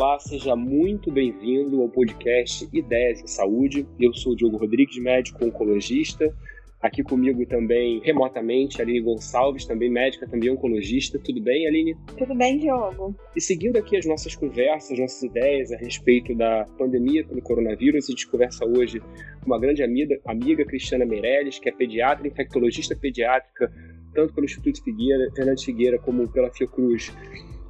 Olá, seja muito bem-vindo ao podcast Ideias em Saúde. Eu sou o Diogo Rodrigues, médico oncologista. Aqui comigo também, remotamente, Aline Gonçalves, também médica, também oncologista. Tudo bem, Aline? Tudo bem, Diogo. E seguindo aqui as nossas conversas, as nossas ideias a respeito da pandemia pelo coronavírus, a gente conversa hoje com uma grande amiga, amiga Cristiana Meirelles, que é pediatra, infectologista pediátrica, tanto pelo Instituto Figueira, Fernandes Figueira, como pela Fiocruz.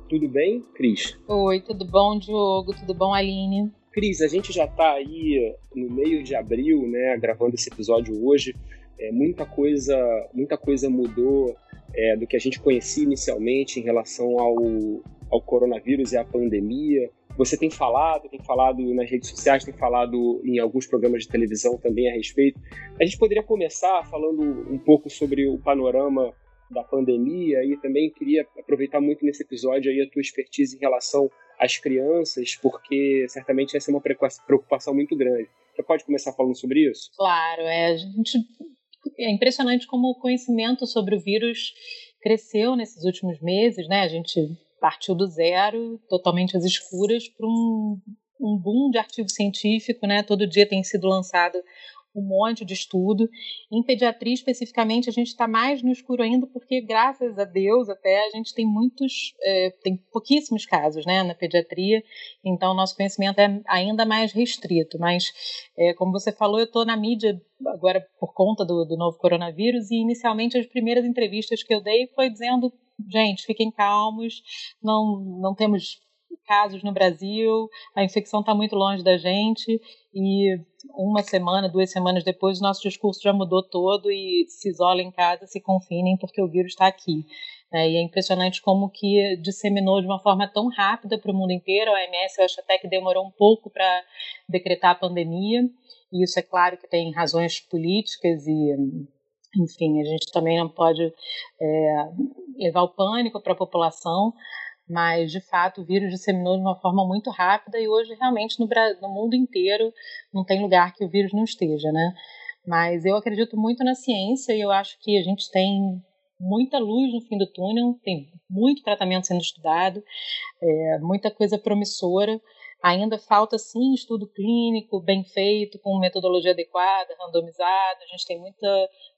Tudo bem, Cris? Oi, tudo bom, Diogo? Tudo bom, Aline? Cris, a gente já está aí no meio de abril, né, gravando esse episódio hoje. É, muita coisa, muita coisa mudou é, do que a gente conhecia inicialmente em relação ao, ao coronavírus e à pandemia. Você tem falado, tem falado nas redes sociais, tem falado em alguns programas de televisão também a respeito. A gente poderia começar falando um pouco sobre o panorama da pandemia e também queria aproveitar muito nesse episódio aí a tua expertise em relação às crianças, porque certamente essa é uma preocupação muito grande. Você pode começar falando sobre isso? Claro, é, gente é impressionante como o conhecimento sobre o vírus cresceu nesses últimos meses, né? A gente partiu do zero, totalmente às escuras, para um, um boom de artigo científico, né? Todo dia tem sido lançado um monte de estudo. Em pediatria, especificamente, a gente está mais no escuro ainda, porque, graças a Deus, até a gente tem muitos, é, tem pouquíssimos casos né, na pediatria, então nosso conhecimento é ainda mais restrito. Mas, é, como você falou, eu estou na mídia agora por conta do, do novo coronavírus, e inicialmente as primeiras entrevistas que eu dei foi dizendo gente, fiquem calmos, não, não temos casos no Brasil, a infecção está muito longe da gente e uma semana, duas semanas depois, o nosso discurso já mudou todo e se isolem em casa, se confinem porque o vírus está aqui. É, e é impressionante como que disseminou de uma forma tão rápida para o mundo inteiro. A OMS, eu acho até que demorou um pouco para decretar a pandemia. E isso é claro que tem razões políticas e enfim, a gente também não pode é, levar o pânico para a população, mas de fato o vírus disseminou de uma forma muito rápida e hoje realmente no, no mundo inteiro não tem lugar que o vírus não esteja, né? Mas eu acredito muito na ciência e eu acho que a gente tem muita luz no fim do túnel, tem muito tratamento sendo estudado, é, muita coisa promissora. Ainda falta sim estudo clínico bem feito, com metodologia adequada, randomizada. A gente tem muito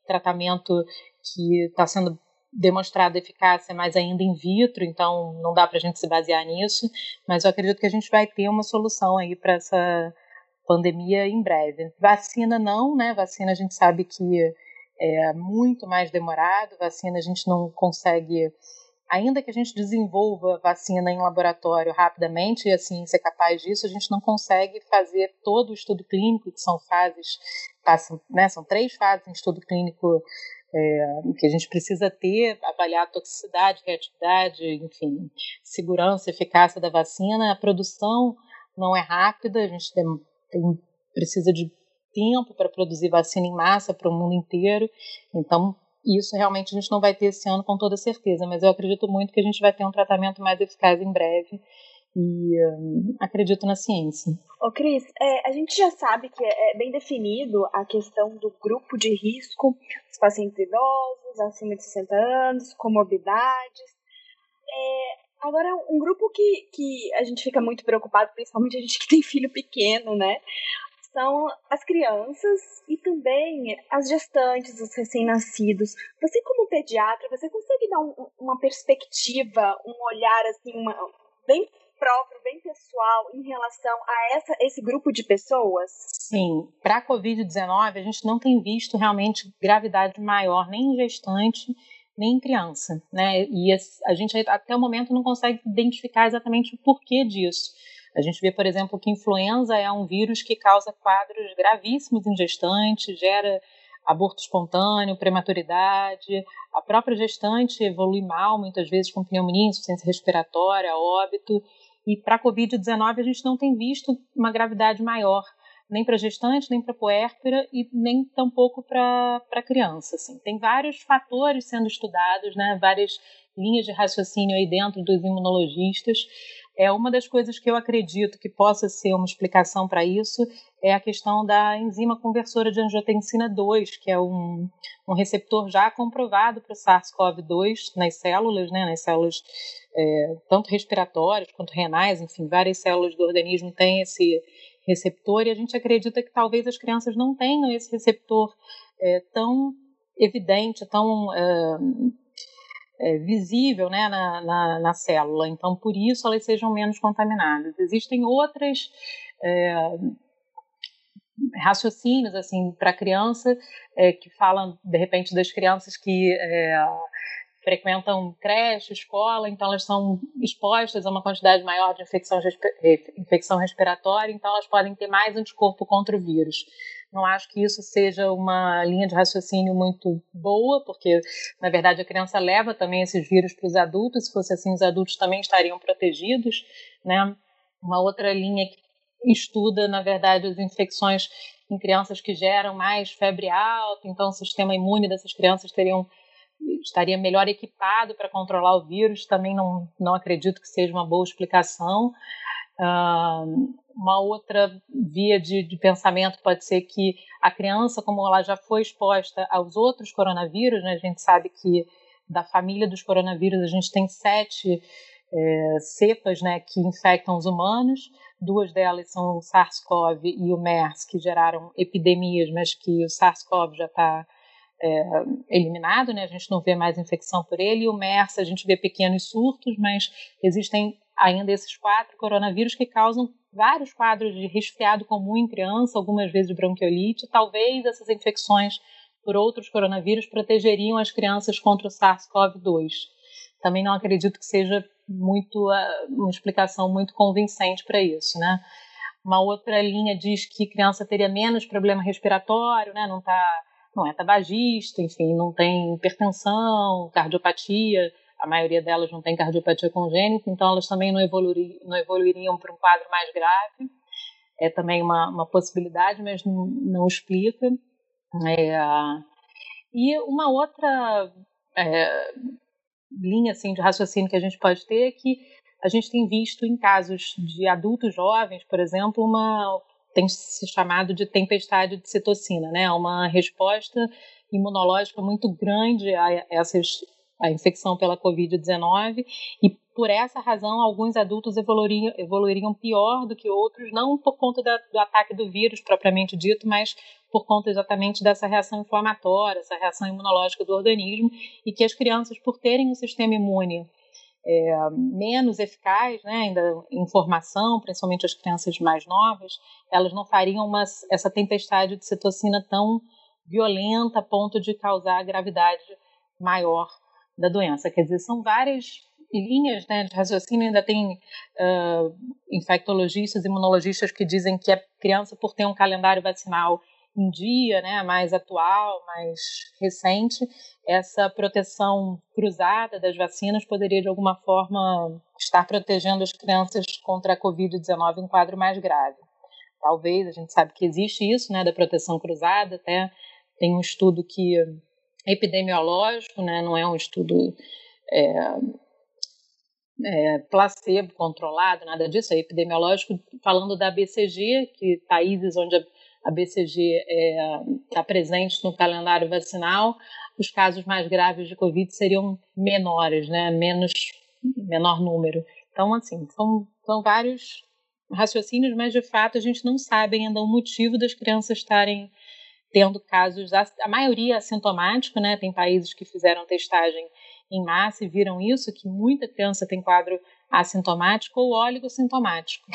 tratamento que está sendo demonstrada eficácia, mas ainda in vitro, então não dá para a gente se basear nisso, mas eu acredito que a gente vai ter uma solução aí para essa pandemia em breve. Vacina não, né? Vacina a gente sabe que é muito mais demorado, vacina a gente não consegue, ainda que a gente desenvolva vacina em laboratório rapidamente, e assim ser capaz disso, a gente não consegue fazer todo o estudo clínico, que são fases, passam, né, são três fases em estudo clínico é, que a gente precisa ter, avaliar a toxicidade, reatividade, enfim, segurança, eficácia da vacina. A produção não é rápida, a gente tem, tem, precisa de tempo para produzir vacina em massa para o mundo inteiro. Então, isso realmente a gente não vai ter esse ano com toda certeza, mas eu acredito muito que a gente vai ter um tratamento mais eficaz em breve e um, acredito na ciência. Ô Cris, é, a gente já sabe que é, é bem definido a questão do grupo de risco, os pacientes idosos, acima de 60 anos, comorbidades. É, agora, um grupo que, que a gente fica muito preocupado, principalmente a gente que tem filho pequeno, né? São as crianças e também as gestantes, os recém-nascidos. Você, como pediatra, você consegue dar um, uma perspectiva, um olhar assim, uma, bem próprio, bem pessoal em relação a essa, esse grupo de pessoas? Sim, para a Covid-19 a gente não tem visto realmente gravidade maior nem em gestante nem em criança, né? E a gente até o momento não consegue identificar exatamente o porquê disso. A gente vê, por exemplo, que influenza é um vírus que causa quadros gravíssimos em gestante, gera aborto espontâneo, prematuridade, a própria gestante evolui mal, muitas vezes com pneumonia, insuficiência respiratória, óbito. E para a Covid-19 a gente não tem visto uma gravidade maior, nem para gestante, nem para puérpera e nem tampouco para criança. Assim. Tem vários fatores sendo estudados, né? várias linhas de raciocínio aí dentro dos imunologistas, É uma das coisas que eu acredito que possa ser uma explicação para isso é a questão da enzima conversora de angiotensina 2, que é um, um receptor já comprovado para o SARS-CoV-2 nas células, né, nas células é, tanto respiratórias quanto renais, enfim, várias células do organismo têm esse receptor e a gente acredita que talvez as crianças não tenham esse receptor é, tão evidente, tão é, é, visível né, na, na, na, célula. Então, por isso elas sejam menos contaminadas. Existem outras é, raciocínios assim para criança é, que falam de repente das crianças que é, frequentam creche, escola, então elas são expostas a uma quantidade maior de infecção, infecção respiratória, então elas podem ter mais anticorpo contra o vírus. Não acho que isso seja uma linha de raciocínio muito boa, porque na verdade a criança leva também esses vírus para os adultos, se fosse assim os adultos também estariam protegidos, né? Uma outra linha que estuda, na verdade, as infecções em crianças que geram mais febre alta, então o sistema imune dessas crianças teriam estaria melhor equipado para controlar o vírus, também não, não acredito que seja uma boa explicação. Uma outra via de, de, pensamento pode ser que a criança, como ela já foi exposta aos outros coronavírus, né, a gente sabe que da família dos coronavírus a gente tem sete é, cepas né, que infectam os humanos, duas delas são o SARS-CoV e o MERS, que geraram epidemias, mas que o SARS-CoV já está é, eliminado, né? A gente não vê mais infecção por ele. E o MERS, a gente vê pequenos surtos, mas existem ainda esses quatro coronavírus que causam vários quadros de resfriado comum em criança, algumas vezes bronquiolite. Talvez essas infecções por outros coronavírus protegeriam as crianças contra o SARS-CoV-2. Também não acredito que seja muito ah, uma explicação muito convincente para isso, né? Uma outra linha diz que criança teria menos problema respiratório, né? Não está não é tabagista, enfim, não tem hipertensão, cardiopatia, a maioria delas não tem cardiopatia congênita, então elas também não, evoluir, não evoluiriam para um quadro mais grave. É também uma, uma possibilidade, mas não, não explica. É, e uma outra é, linha assim, de raciocínio que a gente pode ter é que a gente tem visto em casos de adultos jovens, por exemplo, uma tem se chamado de tempestade de citocina, né? Uma resposta imunológica muito grande a essas a infecção pela Covid-19 e por essa razão alguns adultos evoluiriam, evoluiriam pior do que outros, não por conta da, do ataque do vírus propriamente dito, mas por conta exatamente dessa reação inflamatória, essa reação imunológica do organismo e que as crianças, por terem um sistema imune é, menos eficaz, né, ainda em formação, principalmente as crianças mais novas, elas não fariam uma, essa tempestade de citocina tão violenta a ponto de causar gravidade maior da doença. Quer dizer, são várias linhas né, de raciocínio, ainda tem uh, infectologistas, imunologistas que dizem que a criança, por ter um calendário vacinal em dia, né, mais atual, mais recente, essa proteção cruzada das vacinas poderia de alguma forma estar protegendo as crianças contra a Covid-19 em quadro mais grave. Talvez, a gente sabe que existe isso, né, da proteção cruzada, até tem um estudo que epidemiológico, né, não é um estudo é, é, placebo controlado, nada disso, é epidemiológico, falando da BCG, que países onde a BCG está é, presente no calendário vacinal, os casos mais graves de Covid seriam menores, né? Menos, menor número. Então, assim, são, são vários raciocínios, mas de fato a gente não sabe ainda o motivo das crianças estarem tendo casos, a maioria assintomático, né? Tem países que fizeram testagem em massa e viram isso, que muita criança tem quadro assintomático ou oligossintomático.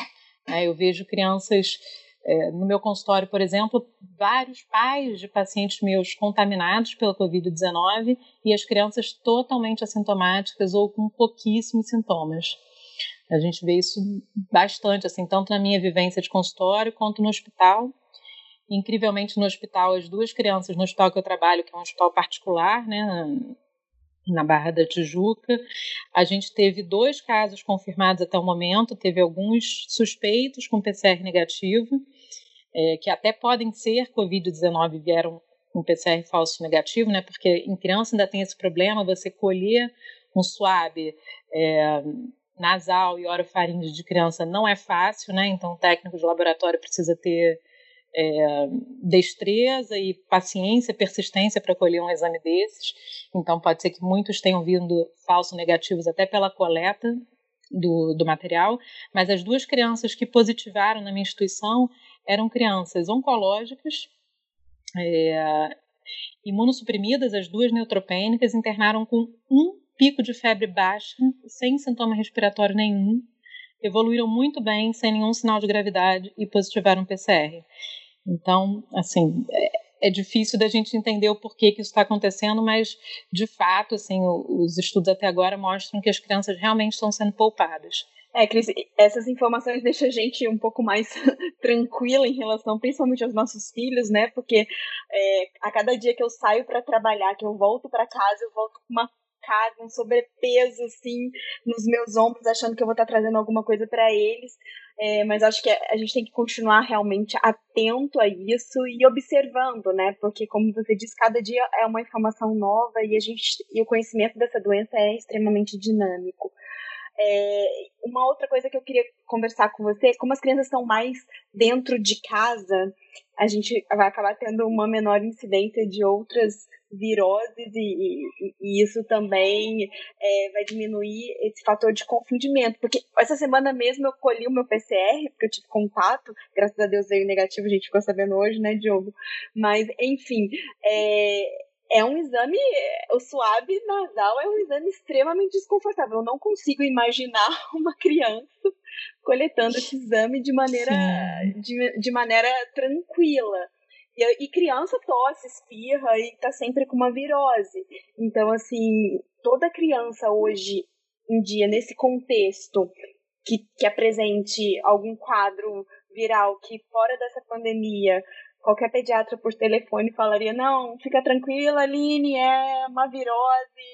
Né? Eu vejo crianças é, no meu consultório, por exemplo, vários pais de pacientes meus contaminados pela Covid-19 e as crianças totalmente assintomáticas ou com pouquíssimos sintomas. A gente vê isso bastante, assim, tanto na minha vivência de consultório quanto no hospital. Incrivelmente, no hospital, as duas crianças no hospital que eu trabalho, que é um hospital particular, né, na Barra da Tijuca. A gente teve dois casos confirmados até o momento, teve alguns suspeitos com PCR negativo, é, que até podem ser Covid-19 vieram com PCR falso negativo, né? Porque em criança ainda tem esse problema, você colher um swab é, nasal e orofaringe de criança não é fácil, né? Então o técnico de laboratório precisa ter é, destreza e paciência, persistência para colher um exame desses. Então pode ser que muitos tenham vindo falsos negativos até pela coleta do, do material, mas as duas crianças que positivaram na minha instituição eram crianças oncológicas, é, imunossuprimidas, as duas neutropênicas, internaram com um pico de febre baixa, sem sintoma respiratório nenhum, evoluíram muito bem, sem nenhum sinal de gravidade e positivaram PCR. Então, assim, é, é difícil da gente entender o porquê que isso está acontecendo, mas de fato, assim, os estudos até agora mostram que as crianças realmente estão sendo poupadas. É, Cris, essas informações deixam a gente um pouco mais tranquila em relação, principalmente aos nossos filhos, né? Porque é, a cada dia que eu saio para trabalhar, que eu volto para casa, eu volto com uma um sobrepeso, assim, nos meus ombros, achando que eu vou estar trazendo alguma coisa para eles. É, mas acho que a gente tem que continuar realmente atento a isso e observando, né? Porque, como você disse, cada dia é uma informação nova e, a gente, e o conhecimento dessa doença é extremamente dinâmico. É, uma outra coisa que eu queria conversar com você, como as crianças estão mais dentro de casa, a gente vai acabar tendo uma menor incidência de outras viroses e, e, e isso também é, vai diminuir esse fator de confundimento. Porque essa semana mesmo eu colhi o meu PCR, porque eu tive contato, graças a Deus veio negativo, a gente ficou sabendo hoje, né, Diogo? Mas, enfim, é, é um exame, o suave nasal é um exame extremamente desconfortável. Eu não consigo imaginar uma criança coletando esse exame de maneira, de, de maneira tranquila. E, e criança tosse, espirra e tá sempre com uma virose. Então, assim, toda criança hoje em dia, nesse contexto, que, que apresente algum quadro viral que fora dessa pandemia, qualquer pediatra por telefone falaria, não, fica tranquila, Aline, é uma virose,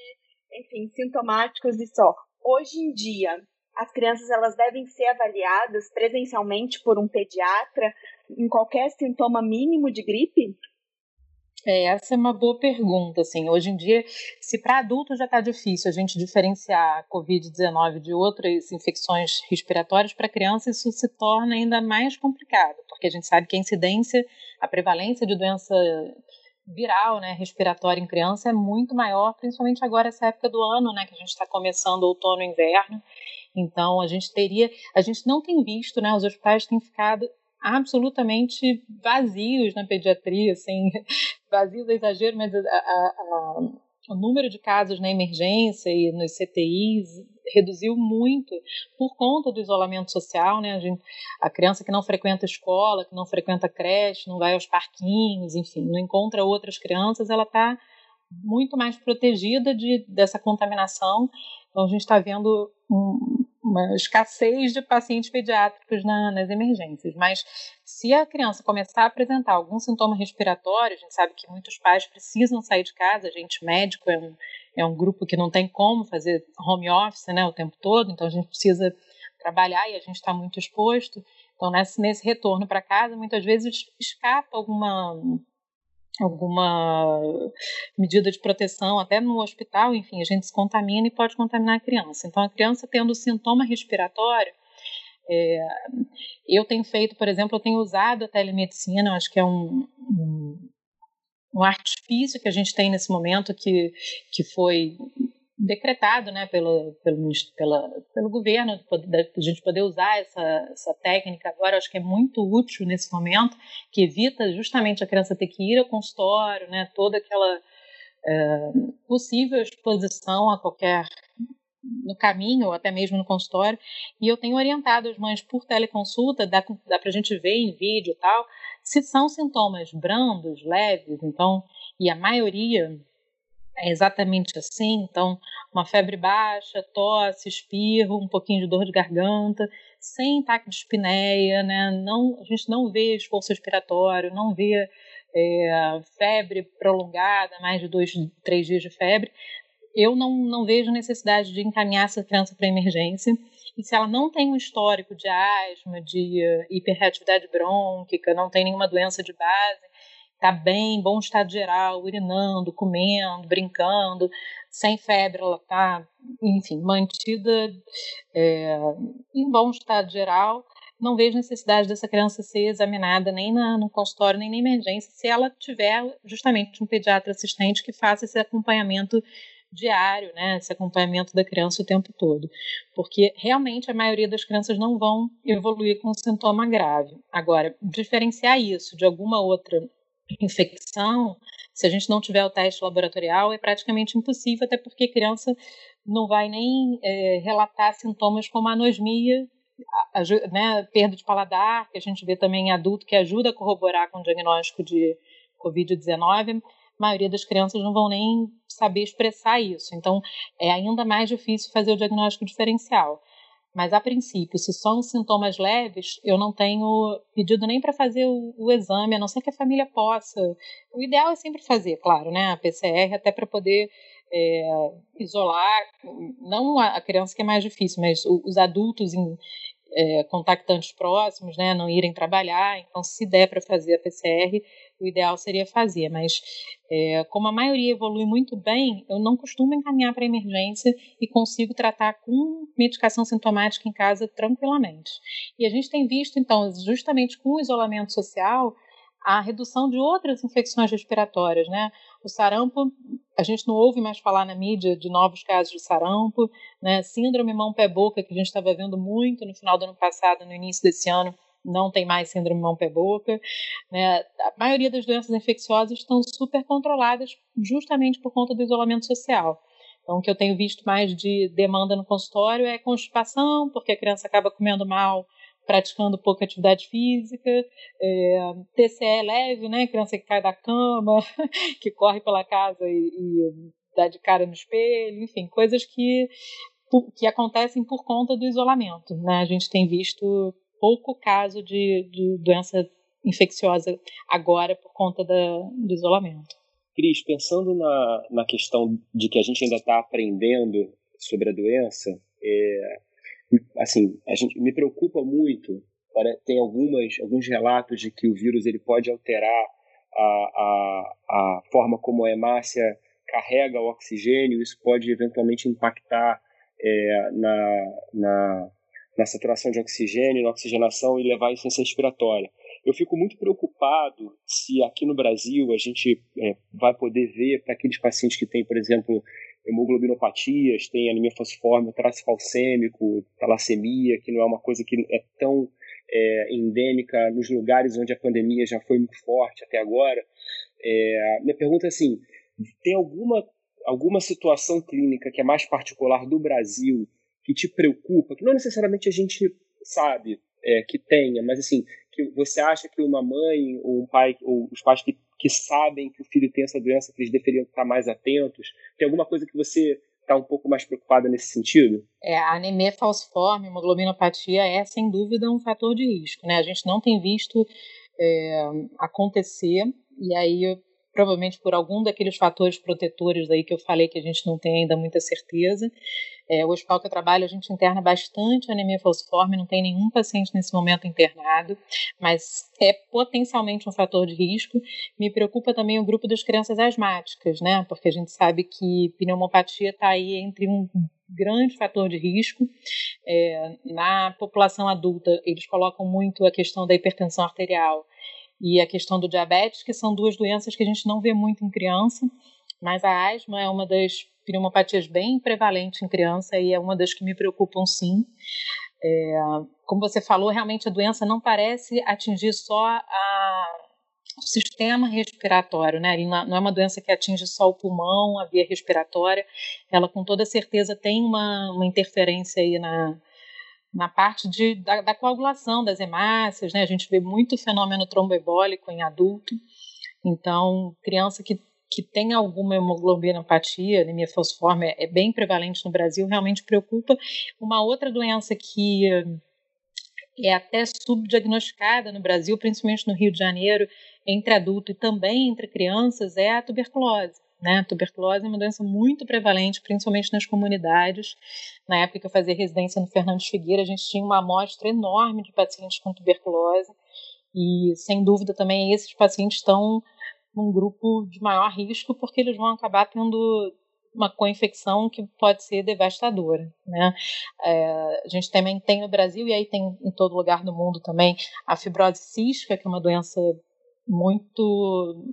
enfim, sintomáticos e só. Hoje em dia, as crianças elas devem ser avaliadas presencialmente por um pediatra em qualquer sintoma mínimo de gripe? É, essa é uma boa pergunta. Assim, hoje em dia, se para adultos já está difícil a gente diferenciar a Covid-19 de outras infecções respiratórias, para criança isso se torna ainda mais complicado, porque a gente sabe que a incidência, a prevalência de doença viral, né, respiratória em criança é muito maior, principalmente agora essa época do ano, né, que a gente está começando outono e inverno. Então a gente teria, a gente não tem visto, né, os hospitais têm ficado absolutamente vazios na pediatria, assim, vazios é exagero, mas a, a, a, o número de casos na emergência e nos CTIs reduziu muito por conta do isolamento social, né? A, gente, a criança que não frequenta escola, que não frequenta creche, não vai aos parquinhos, enfim, não encontra outras crianças, ela está muito mais protegida de, dessa contaminação. Então a gente está vendo um, uma escassez de pacientes pediátricos na, nas emergências. Mas se a criança começar a apresentar algum sintoma respiratório, a gente sabe que muitos pais precisam sair de casa, a gente médico é um, é um grupo que não tem como fazer home office né, o tempo todo, então a gente precisa trabalhar e a gente está muito exposto. Então, nesse, nesse retorno para casa, muitas vezes escapa alguma alguma medida de proteção, até no hospital, enfim, a gente se contamina e pode contaminar a criança. Então, a criança tendo sintoma respiratório, é, eu tenho feito, por exemplo, eu tenho usado a telemedicina, acho que é um, um, um artifício que a gente tem nesse momento que, que foi decretado né, pelo, pelo, pela, pelo governo, da gente poder usar essa, essa técnica agora, acho que é muito útil nesse momento, que evita justamente a criança ter que ir ao consultório, né, toda aquela é, possível exposição a qualquer no caminho ou até mesmo no consultório, e eu tenho orientado as mães por teleconsulta, dá, dá para a gente ver em vídeo e tal, se são sintomas brandos, leves, então, e a maioria é exatamente assim. Então, uma febre baixa, tosse, espirro, um pouquinho de dor de garganta, sem ataque de espineia, né? Não, a gente não vê esforço respiratório, não vê é, febre prolongada, mais de dois, três dias de febre. Eu não, não vejo necessidade de encaminhar essa criança para emergência. E se ela não tem um histórico de asma, de hiperreatividade brônquica, não tem nenhuma doença de base, está bem, bom estado geral, urinando, comendo, brincando, sem febre, ela está, enfim, mantida é, em bom estado geral. Não vejo necessidade dessa criança ser examinada nem na, no consultório, nem na emergência, se ela tiver justamente um pediatra assistente que faça esse acompanhamento diário, né, esse acompanhamento da criança o tempo todo, porque realmente a maioria das crianças não vão evoluir com sintoma grave. Agora, diferenciar isso de alguma outra infecção, se a gente não tiver o teste laboratorial, é praticamente impossível, até porque a criança não vai nem é, relatar sintomas como anosmia, né, perda de paladar, que a gente vê também em adulto, que ajuda a corroborar com o diagnóstico de Covid-19, a maioria das crianças não vão nem saber expressar isso. Então, é ainda mais difícil fazer o diagnóstico diferencial. Mas, a princípio, se são sintomas leves, eu não tenho pedido nem para fazer o, o, exame, a não ser que a família possa. O ideal é sempre fazer, claro, né? A PCR, até para poder é, isolar, não a criança que é mais difícil, mas os adultos em, é, contactantes próximos, né, não irem trabalhar. Então, se der para fazer a PCR, o ideal seria fazer. Mas, é, como a maioria evolui muito bem, eu não costumo encaminhar para emergência e consigo tratar com medicação sintomática em casa tranquilamente. E a gente tem visto, então, justamente com o isolamento social, a redução de outras infecções respiratórias, né? O sarampo, a gente não ouve mais falar na mídia de novos casos de sarampo, né? Síndrome mão-pé-boca, que a gente estava vendo muito no final do ano passado, no início desse ano, não tem mais síndrome mão-pé-boca. Né? A maioria das doenças infecciosas estão super controladas justamente por conta do isolamento social. Então, o que eu tenho visto mais de demanda no consultório é constipação, porque a criança acaba comendo mal praticando pouca atividade física, é, TCE leve, né, criança que cai da cama, que corre pela casa e, e dá de cara no espelho, enfim, coisas que, que acontecem por conta do isolamento. Né? A gente tem visto pouco caso de, de doença infecciosa agora por conta da, do isolamento. Cris, pensando na, na questão de que a gente ainda está aprendendo sobre a doença, é, assim, a gente me preocupa muito. Tem algumas, alguns relatos de que o vírus ele pode alterar a, a, a forma como a hemácia carrega o oxigênio, isso pode eventualmente impactar é, na, na, na saturação de oxigênio, na oxigenação e levar a insuficiência respiratória. Eu fico muito preocupado se aqui no Brasil a gente é, vai poder ver para aqueles pacientes que têm, por exemplo, hemoglobinopatias, tem anemia falciforme, traço falcêmico, talassemia, que não é uma coisa que é tão é, endêmica nos lugares onde a pandemia já foi muito forte até agora. É, minha pergunta é assim, tem alguma, alguma situação clínica que é mais particular do Brasil que te preocupa, que não necessariamente a gente sabe é, que tenha, mas assim, que você acha que uma mãe ou um pai, ou os pais que que sabem que o filho tem essa doença, que eles deveriam estar mais atentos? Tem alguma coisa que você está um pouco mais preocupada nesse sentido? É, a anemia falciforme, hemoglobinopatia é sem dúvida um fator de risco, né? A gente não tem visto é, acontecer e aí provavelmente por algum daqueles fatores protetores aí que eu falei que a gente não tem ainda muita certeza. É, o hospital que eu trabalho, a gente interna bastante anemia falciforme, não tem nenhum paciente nesse momento internado, mas é potencialmente um fator de risco. Me preocupa também o grupo das crianças asmáticas, né? Porque a gente sabe que pneumopatia está aí entre um grande fator de risco. É, na população adulta, eles colocam muito a questão da hipertensão arterial e a questão do diabetes, que são duas doenças que a gente não vê muito em criança, mas a asma é uma das pneumopatias bem prevalentes em criança e é uma das que me preocupam sim. É, como você falou, realmente a doença não parece atingir só a, o sistema respiratório, né? não é uma doença que atinge só o pulmão, a via respiratória, ela com toda certeza tem uma, uma interferência aí na, na parte de, da, da, coagulação das hemácias, né? A gente vê muito fenômeno tromboembólico em adulto. Então, criança que, que tem alguma hemoglobinopatia, anemia falciforme, é, é bem prevalente no Brasil, realmente preocupa. Uma outra doença que é até subdiagnosticada no Brasil, principalmente no Rio de Janeiro, entre adulto e também entre crianças, é a tuberculose. Né? A tuberculose é uma doença muito prevalente, principalmente nas comunidades. Na época que eu fazia residência no Fernandes Figueira, a gente tinha uma amostra enorme de pacientes com tuberculose e, sem dúvida, também esses pacientes estão num grupo de maior risco, porque eles vão acabar tendo uma co-infecção que pode ser devastadora. Né? É, a gente também tem no Brasil, e aí tem em todo lugar do mundo também, a fibrose cística, que é uma doença muito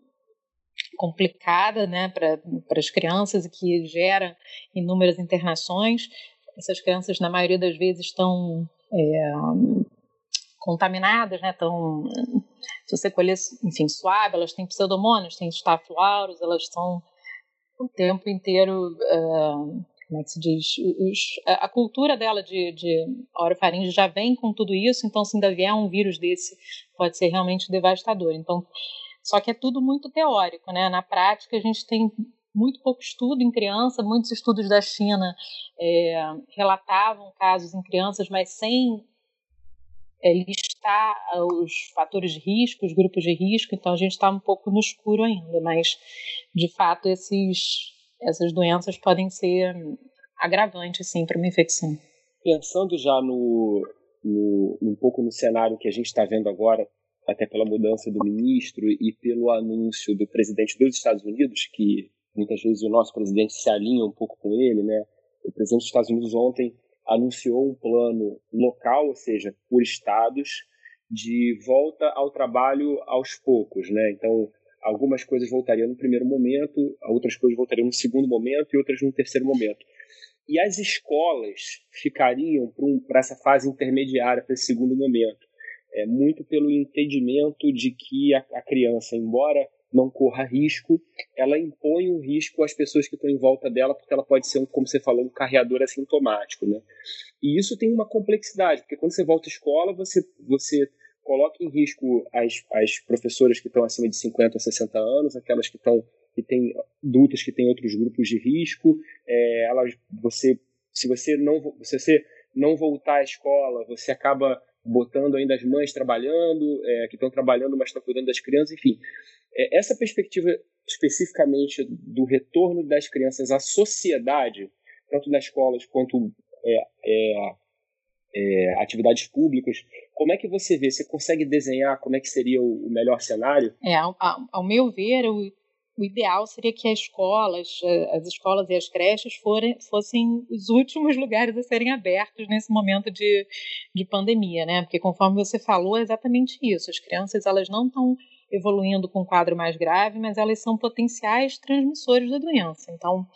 complicada né, para as crianças e que gera inúmeras internações. Essas crianças, na maioria das vezes, estão é, contaminadas, né? Estão, se você colher, enfim, suave, elas têm pseudomônios, têm staph elas estão o tempo inteiro, uh, como é que se diz, os, a, cultura dela de, de orofaringe já vem com tudo isso, então se ainda vier um vírus desse, pode ser realmente devastador. Então, só que é tudo muito teórico, né? Na prática, a gente tem muito pouco estudo em criança, muitos estudos da China é, relatavam casos em crianças, mas sem é, listar os fatores de risco, os grupos de risco, então a gente está um pouco no escuro ainda, mas de fato esses, essas doenças podem ser agravantes sim para uma infecção. Pensando já no, no, um pouco no cenário que a gente está vendo agora, até pela mudança do ministro e pelo anúncio do presidente dos Estados Unidos, que muitas vezes o nosso presidente se alinha um pouco com ele, né? O presidente dos Estados Unidos ontem anunciou um plano local, ou seja, por estados, de volta ao trabalho aos poucos, né? Então, algumas coisas voltariam no primeiro momento, outras coisas voltariam no segundo momento e outras no terceiro momento. E as escolas ficariam para essa fase intermediária, para esse segundo momento, é, muito pelo entendimento de que a, a criança, embora não corra risco, ela impõe um risco às pessoas que estão em volta dela, porque ela pode ser, como você falou, um carreador assintomático. Né? E isso tem uma complexidade, porque quando você volta à escola, você, você coloca em risco as, as professoras que estão acima de 50 60 anos, aquelas que estão que têm adultas que têm outros grupos de risco, é, elas, você, se você não se você não voltar à escola, você acaba botando ainda as mães trabalhando, é, que estão trabalhando, mas estão cuidando das crianças, enfim. É, essa perspectiva especificamente do retorno das crianças à sociedade, tanto nas escolas quanto é, é, é, atividades públicas, como é que você vê? Você consegue desenhar como é que seria o, melhor cenário? É, ao, ao meu ver, o, o ideal seria que as escolas, eh, as escolas e as creches forem, fossem os últimos lugares a serem abertos nesse momento de, de pandemia, né? Porque conforme você falou, é exatamente isso. As crianças elas não estão evoluindo com um quadro mais grave, mas elas são potenciais transmissores da doença. Então,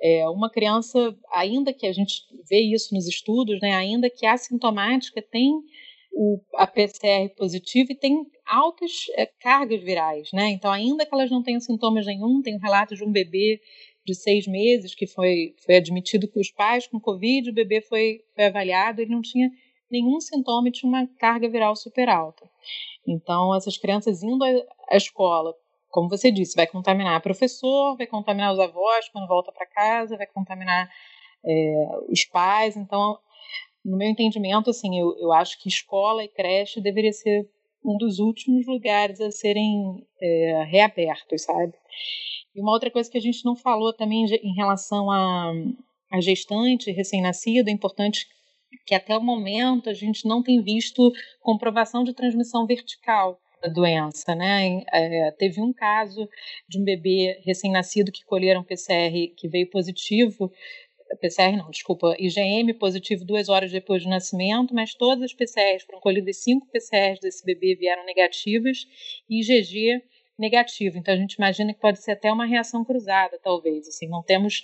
é, uma criança, ainda que a gente vê isso nos estudos, né, ainda que assintomática, tem o, a PCR positiva e tem altas é, cargas virais, né? Então, ainda que elas não tenham sintomas nenhum, tem um relato de um bebê de seis meses que foi, foi admitido com os pais com Covid, o bebê foi, foi avaliado, ele não tinha nenhum sintoma e tinha uma carga viral super alta. Então, essas crianças indo à escola, como você disse, vai contaminar o professor, vai contaminar os avós quando volta para casa, vai contaminar é, os pais. Então, no meu entendimento, assim, eu, eu acho que escola e creche deveria ser um dos últimos lugares a serem é, reabertos, sabe? E uma outra coisa que a gente não falou também em relação a, a gestante recém-nascido, é importante que até o momento a gente não tem visto comprovação de transmissão vertical da doença, né? É, teve um caso de um bebê recém-nascido que colheram PCR que veio positivo PCR não, desculpa, IgM positivo duas horas depois do nascimento, mas todas as PCRs foram colhidas, cinco PCRs desse bebê vieram negativas e IgG negativo. Então a gente imagina que pode ser até uma reação cruzada, talvez. Assim, não temos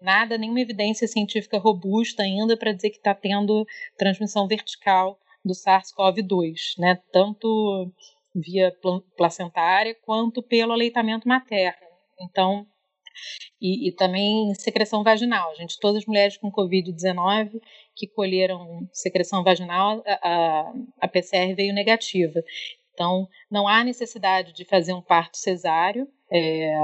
nada, nenhuma evidência científica robusta ainda para dizer que está tendo transmissão vertical do SARS-CoV-2, né? Tanto via placentária quanto pelo aleitamento materno. Então, e, e também secreção vaginal. Gente, todas as mulheres com Covid-19 que colheram secreção vaginal, a, a PCR veio negativa. Então, não há necessidade de fazer um parto cesáreo, é,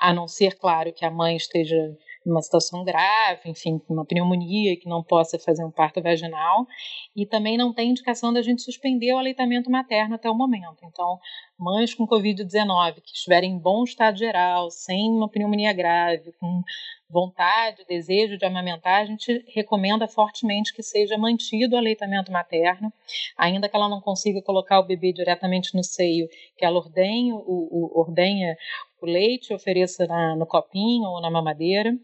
a não ser, claro, que a mãe esteja numa situação grave, enfim, uma pneumonia que não possa fazer um parto vaginal, e também não tem indicação da gente suspender o aleitamento materno até o momento. Então, mães com Covid-19 que estiverem em bom estado geral, sem uma pneumonia grave, com vontade, desejo de amamentar, a gente recomenda fortemente que seja mantido o aleitamento materno, ainda que ela não consiga colocar o bebê diretamente no seio, que ela ordenhe o, o, ordenha o leite, ofereça na, no copinho ou na mamadeira.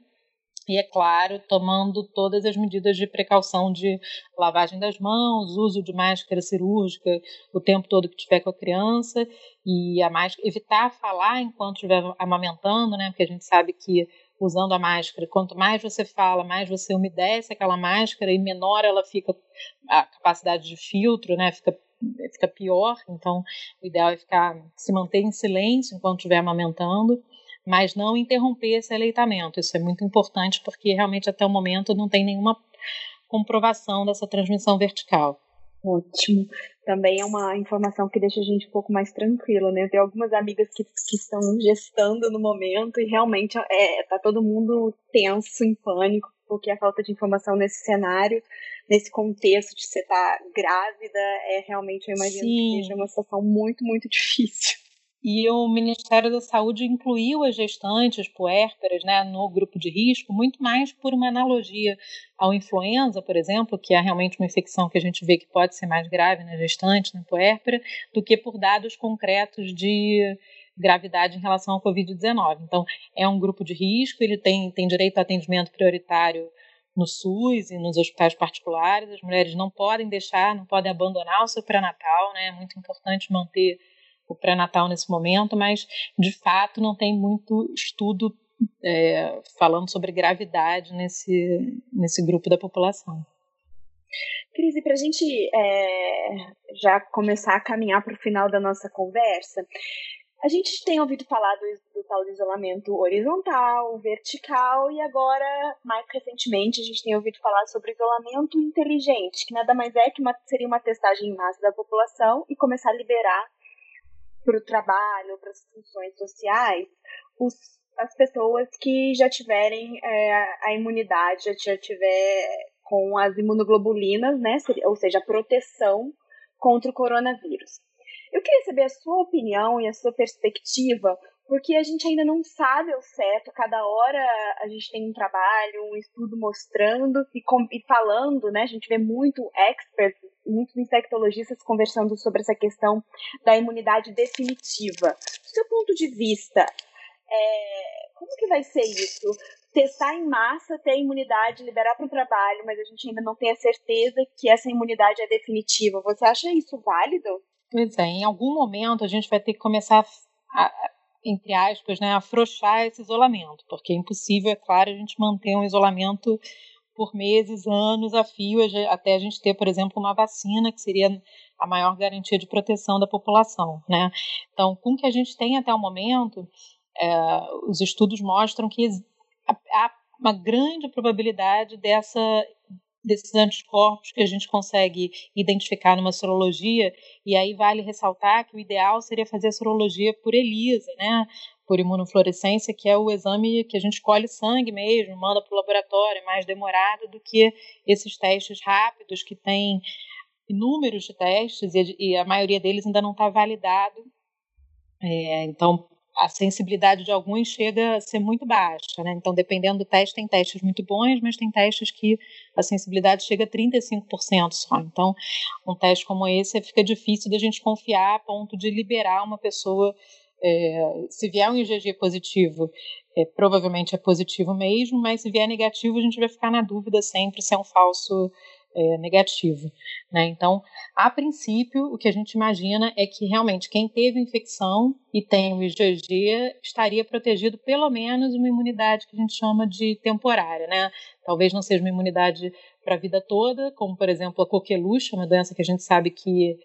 E é claro, tomando todas as medidas de precaução de lavagem das mãos, uso de máscara cirúrgica o tempo todo que tiver com a criança e a mais evitar falar enquanto estiver amamentando, né? Porque a gente sabe que usando a máscara, quanto mais você fala, mais você umedece aquela máscara e menor ela fica a capacidade de filtro, né? Fica fica pior. Então, o ideal é ficar se manter em silêncio enquanto estiver amamentando mas não interromper esse aleitamento. Isso é muito importante porque realmente até o momento não tem nenhuma comprovação dessa transmissão vertical. Ótimo. Também é uma informação que deixa a gente um pouco mais tranquila, né? Tem algumas amigas que, que estão gestando no momento e realmente é, tá todo mundo tenso, em pânico, porque a falta de informação nesse cenário, nesse contexto de você estar tá grávida, é realmente, eu imagino Sim. que seja uma situação muito, muito difícil. E o Ministério da Saúde incluiu as gestantes puérperas né, no grupo de risco, muito mais por uma analogia ao influenza, por exemplo, que é realmente uma infecção que a gente vê que pode ser mais grave na gestante, na puérpera, do que por dados concretos de gravidade em relação ao Covid-19. Então, é um grupo de risco, ele tem, tem direito a atendimento prioritário no SUS e nos hospitais particulares. As mulheres não podem deixar, não podem abandonar o seu pré-natal, né? É muito importante manter o pré-natal nesse momento, mas de fato não tem muito estudo é, falando sobre gravidade nesse, nesse grupo da população. Cris, e para a gente é, já começar a caminhar para o final da nossa conversa, a gente tem ouvido falar do, do, tal isolamento horizontal, vertical, e agora, mais recentemente, a gente tem ouvido falar sobre isolamento inteligente, que nada mais é que uma, seria uma testagem em massa da população e começar a liberar para o trabalho, para as funções sociais, os, as pessoas que já tiverem é, a imunidade, já, tiver com as imunoglobulinas, né, ou seja, a proteção contra o coronavírus. Eu queria saber a sua opinião e a sua perspectiva, porque a gente ainda não sabe ao certo, cada hora a gente tem um trabalho, um estudo mostrando e, com, e falando, né? A gente vê muito experts muitos infectologistas conversando sobre essa questão da imunidade definitiva. Do seu ponto de vista, é, como que vai ser isso? Testar em massa, ter imunidade, liberar para o trabalho, mas a gente ainda não tem a certeza que essa imunidade é definitiva. Você acha isso válido? Pois é, em algum momento a gente vai ter que começar a, entre aspas, né, afrouxar esse isolamento, porque é impossível, é claro, a gente manter um isolamento por meses, anos a fio, até a gente ter, por exemplo, uma vacina, que seria a maior garantia de proteção da população. Né? Então, com o que a gente tem até o momento, é, os estudos mostram que há uma grande probabilidade dessa desses anticorpos que a gente consegue identificar numa sorologia, e aí vale ressaltar que o ideal seria fazer a sorologia por ELISA, né? por imunofluorescência, que é o exame que a gente colhe sangue mesmo, manda para o laboratório, é mais demorado do que esses testes rápidos que têm inúmeros de testes e a maioria deles ainda não está validado. É, então, a sensibilidade de alguns chega a ser muito baixa, né? Então, dependendo do teste, tem testes muito bons, mas tem testes que a sensibilidade chega a 35% só. Então, um teste como esse fica difícil da gente confiar a ponto de liberar uma pessoa é, se vier um IgG positivo, é, provavelmente é positivo mesmo, mas se vier negativo, a gente vai ficar na dúvida sempre se é um falso é, negativo. Né? Então, a princípio, o que a gente imagina é que realmente quem teve infecção e tem o IgG estaria protegido pelo menos uma imunidade que a gente chama de temporária. Né? Talvez não seja uma imunidade para a vida toda, como por exemplo a coqueluche, uma doença que a gente sabe que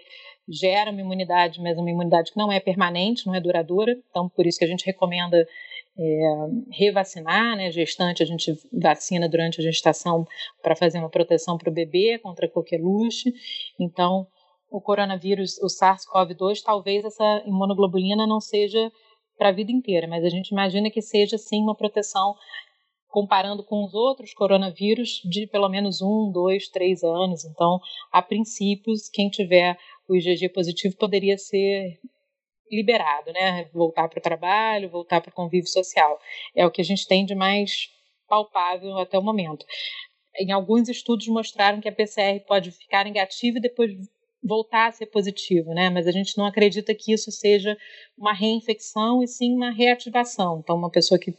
gera uma imunidade, mas uma imunidade que não é permanente, não é duradoura. Então, por isso que a gente recomenda é, revacinar, né? Gestante, a gente vacina durante a gestação para fazer uma proteção para o bebê contra coqueluche. Então, o coronavírus, o SARS-CoV-2, talvez essa imunoglobulina não seja para a vida inteira, mas a gente imagina que seja sim uma proteção comparando com os outros coronavírus de pelo menos um, dois, três anos. Então, a princípios, quem tiver o IgG positivo poderia ser liberado, né? Voltar para o trabalho, voltar para o convívio social. É o que a gente tem de mais palpável até o momento. Em alguns estudos mostraram que a PCR pode ficar negativa e depois voltar a ser positivo, né? Mas a gente não acredita que isso seja uma reinfecção e sim uma reativação. Então, uma pessoa que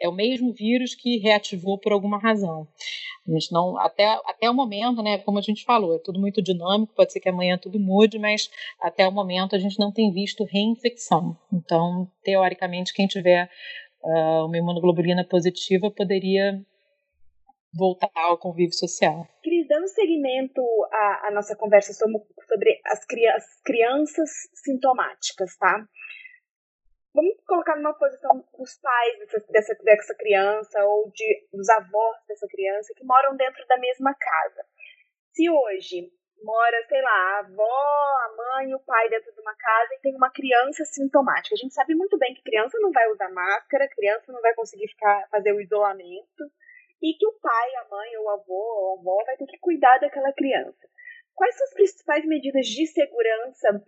é o mesmo vírus que reativou por alguma razão. A gente não, até, até o momento, né? Como a gente falou, é tudo muito dinâmico, pode ser que amanhã tudo mude, mas até o momento a gente não tem visto reinfecção. Então, teoricamente, quem tiver uh, uma imunoglobulina positiva poderia voltar ao convívio social. Cris, dando seguimento à, à nossa conversa sobre, sobre as, cri as crianças sintomáticas, tá? Vamos colocar numa posição dos pais dessa, dessa, dessa criança ou de, dos avós dessa criança que moram dentro da mesma casa. Se hoje mora, sei lá, a avó, a mãe, o pai dentro de uma casa e tem uma criança sintomática. A gente sabe muito bem que criança não vai usar máscara, criança não vai conseguir ficar fazer o isolamento e que o pai, a mãe, o avô ou a avó vai ter que cuidar daquela criança. Quais são as principais medidas de segurança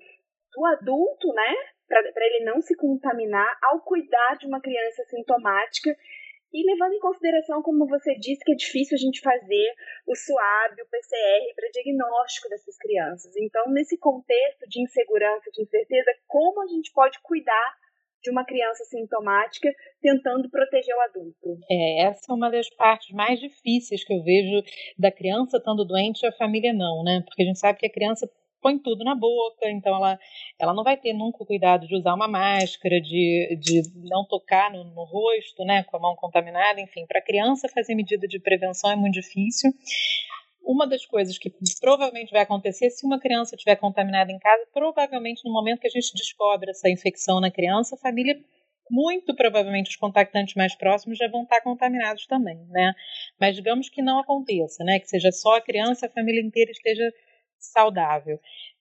do adulto, né, para ele não se contaminar ao cuidar de uma criança sintomática e levando em consideração, como você disse, que é difícil a gente fazer o SUAB, o PCR para diagnóstico dessas crianças. Então, nesse contexto de insegurança, de incerteza, como a gente pode cuidar de uma criança sintomática tentando proteger o adulto. É, essa é uma das partes mais difíceis que eu vejo da criança estando doente e a família não, né? Porque a gente sabe que a criança põe tudo na boca, então ela, ela não vai ter nunca o cuidado de usar uma máscara, de, de não tocar no, no rosto, né, com a mão contaminada, enfim, para a criança fazer medida de prevenção é muito difícil. Uma das coisas que provavelmente vai acontecer, se uma criança estiver contaminada em casa, provavelmente no momento que a gente descobre essa infecção na criança, a família muito provavelmente os contactantes mais próximos já vão estar contaminados também, né? Mas digamos que não aconteça, né? Que seja só a criança, a família inteira esteja saudável.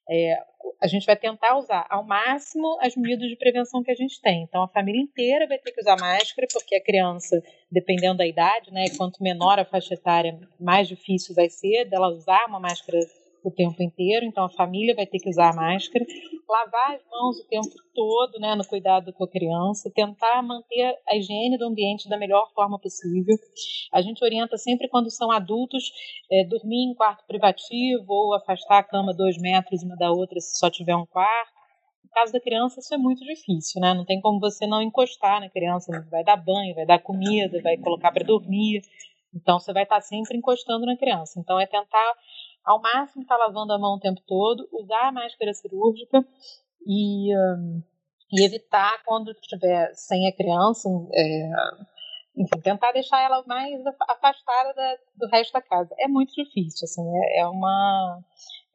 É, a gente vai tentar usar ao máximo as medidas de prevenção que a gente tem. Então, a família inteira vai ter que usar máscara, porque a criança, dependendo da idade, né, quanto menor a faixa etária, mais difícil vai ser dela usar uma máscara o tempo inteiro, então a família vai ter que usar máscara, lavar as mãos o tempo todo, né, no cuidado com a criança, tentar manter a higiene do ambiente da melhor forma possível. A gente orienta sempre quando são adultos é, dormir em quarto privativo ou afastar a cama dois metros uma da outra se só tiver um quarto. No caso da criança, isso é muito difícil, né? Não tem como você não encostar na criança, vai dar banho, vai dar comida, vai colocar para dormir. Então, você vai estar sempre encostando na criança. Então, é tentar ao máximo estar tá lavando a mão o tempo todo, usar a máscara cirúrgica e, um, e evitar quando estiver sem a criança, é, enfim, tentar deixar ela mais afastada da, do resto da casa. É muito difícil, assim, é, é, uma,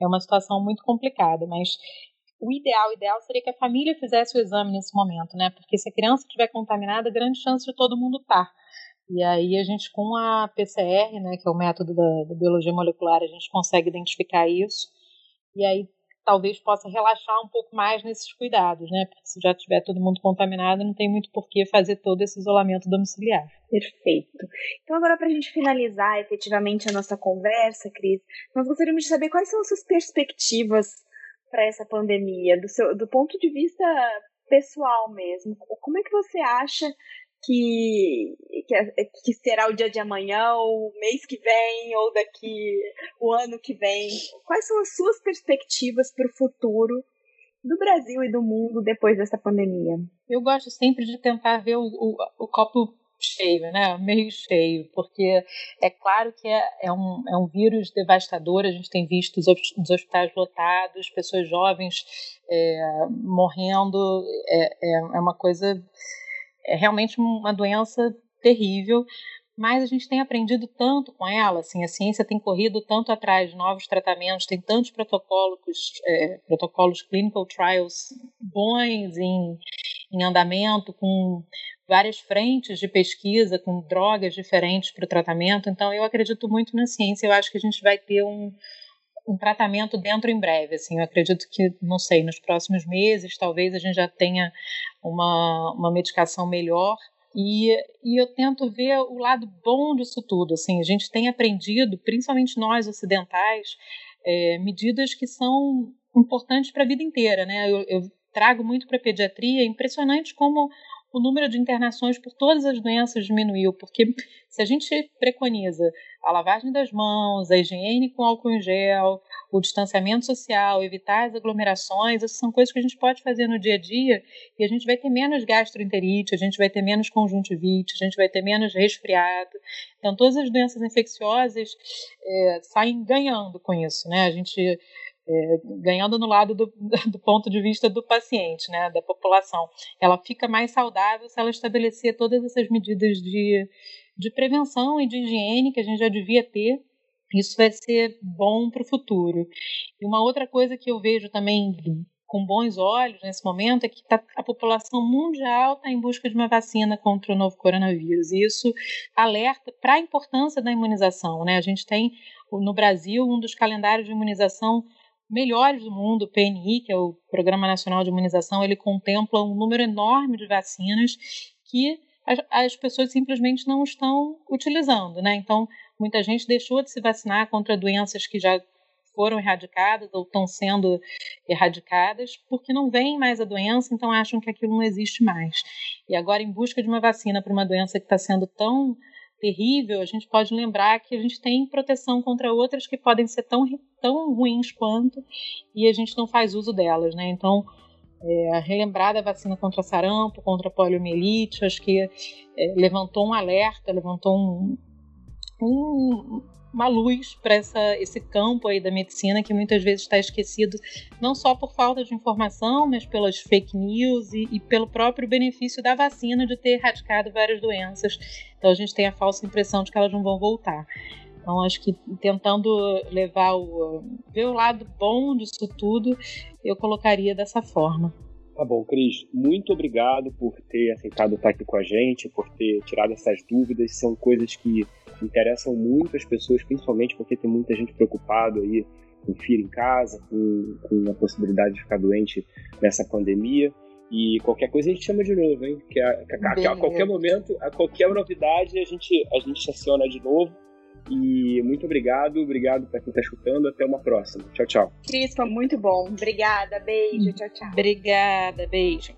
é uma situação muito complicada, mas o ideal, o ideal seria que a família fizesse o exame nesse momento, né? Porque se a criança estiver contaminada, grande chance de todo mundo estar. Tá. E aí a gente, com a PCR, né, que é o método da, da biologia molecular, a gente consegue identificar isso. E aí talvez possa relaxar um pouco mais nesses cuidados, né? Porque se já tiver todo mundo contaminado, não tem muito por que fazer todo esse isolamento domiciliar. Perfeito. Então, agora, para a gente finalizar efetivamente a nossa conversa, Cris, nós gostaríamos de saber quais são as suas perspectivas para essa pandemia, do, seu, do ponto de vista pessoal mesmo. Como é que você acha que, que, que, será o dia de amanhã, ou o mês que vem, ou daqui o ano que vem? Quais são as suas perspectivas para o futuro do Brasil e do mundo depois dessa pandemia? Eu gosto sempre de tentar ver o, o, o copo cheio, né? Meio cheio, porque é claro que é, é, um, é um vírus devastador. A gente tem visto os, os hospitais lotados, pessoas jovens é, morrendo. É, é uma coisa é realmente uma doença terrível, mas a gente tem aprendido tanto com ela, assim, a ciência tem corrido tanto atrás de novos tratamentos, tem tantos protocolos, é, protocolos clinical trials bons em, em andamento, com várias frentes de pesquisa, com drogas diferentes para o tratamento, então eu acredito muito na ciência, eu acho que a gente vai ter um, um tratamento dentro em breve. Assim, eu acredito que, não sei, nos próximos meses, talvez a gente já tenha uma, uma medicação melhor E, e eu tento ver o lado bom disso tudo. Assim, a gente tem aprendido, principalmente nós ocidentais, é, medidas que são importantes para a vida inteira. Né? Eu, eu trago muito para a pediatria, é impressionante como o número de internações por todas as doenças diminuiu, porque se a gente preconiza a lavagem das mãos, a higiene com álcool em gel, o distanciamento social, evitar as aglomerações, essas são coisas que a gente pode fazer no dia a dia e a gente vai ter menos gastroenterite, a gente vai ter menos conjuntivite, a gente vai ter menos resfriado. Então, todas as doenças infecciosas é, saem ganhando com isso, né? A gente é, ganhando no lado do, do, ponto de vista do paciente, né, da população. Ela fica mais saudável se ela estabelecer todas essas medidas de, de prevenção e de higiene que a gente já devia ter. Isso vai ser bom para o futuro. E uma outra coisa que eu vejo também com bons olhos nesse momento é que tá, a população mundial está em busca de uma vacina contra o novo coronavírus. E isso alerta para a importância da imunização. Né? A gente tem no Brasil um dos calendários de imunização melhores do mundo, o PNI, que é o Programa Nacional de Imunização, ele contempla um número enorme de vacinas que as, as pessoas simplesmente não estão utilizando, né? Então, muita gente deixou de se vacinar contra doenças que já foram erradicadas ou estão sendo erradicadas porque não veem mais a doença, então acham que aquilo não existe mais. E agora, em busca de uma vacina para uma doença que está sendo tão terrível, a gente pode lembrar que a gente tem proteção contra outras que podem ser tão, tão ruins quanto e a gente não faz uso delas, né? Então, é, relembrar da vacina contra sarampo, contra poliomielite, acho que é, levantou um alerta, levantou um, um, uma luz para esse campo aí da medicina que muitas vezes está esquecido, não só por falta de informação, mas pelas fake news e, e, pelo próprio benefício da vacina de ter erradicado várias doenças. Então a gente tem a falsa impressão de que elas não vão voltar. Então acho que tentando levar o ver o lado bom disso tudo, eu colocaria dessa forma. Tá bom, Cris, muito obrigado por ter aceitado estar aqui com a gente, por ter tirado essas dúvidas. São coisas que interessam muito as pessoas, principalmente porque tem muita gente preocupado aí com filho em casa, com, com a possibilidade de ficar doente nessa pandemia. E qualquer coisa a gente chama de novo, hein? Que a, que a, que a qualquer momento, a qualquer novidade, a gente, a gente aciona de novo. E muito obrigado, obrigado para quem está escutando. Até uma próxima. Tchau, tchau. Cris, foi muito bom. Obrigada, beijo, tchau, tchau. Obrigada, beijo.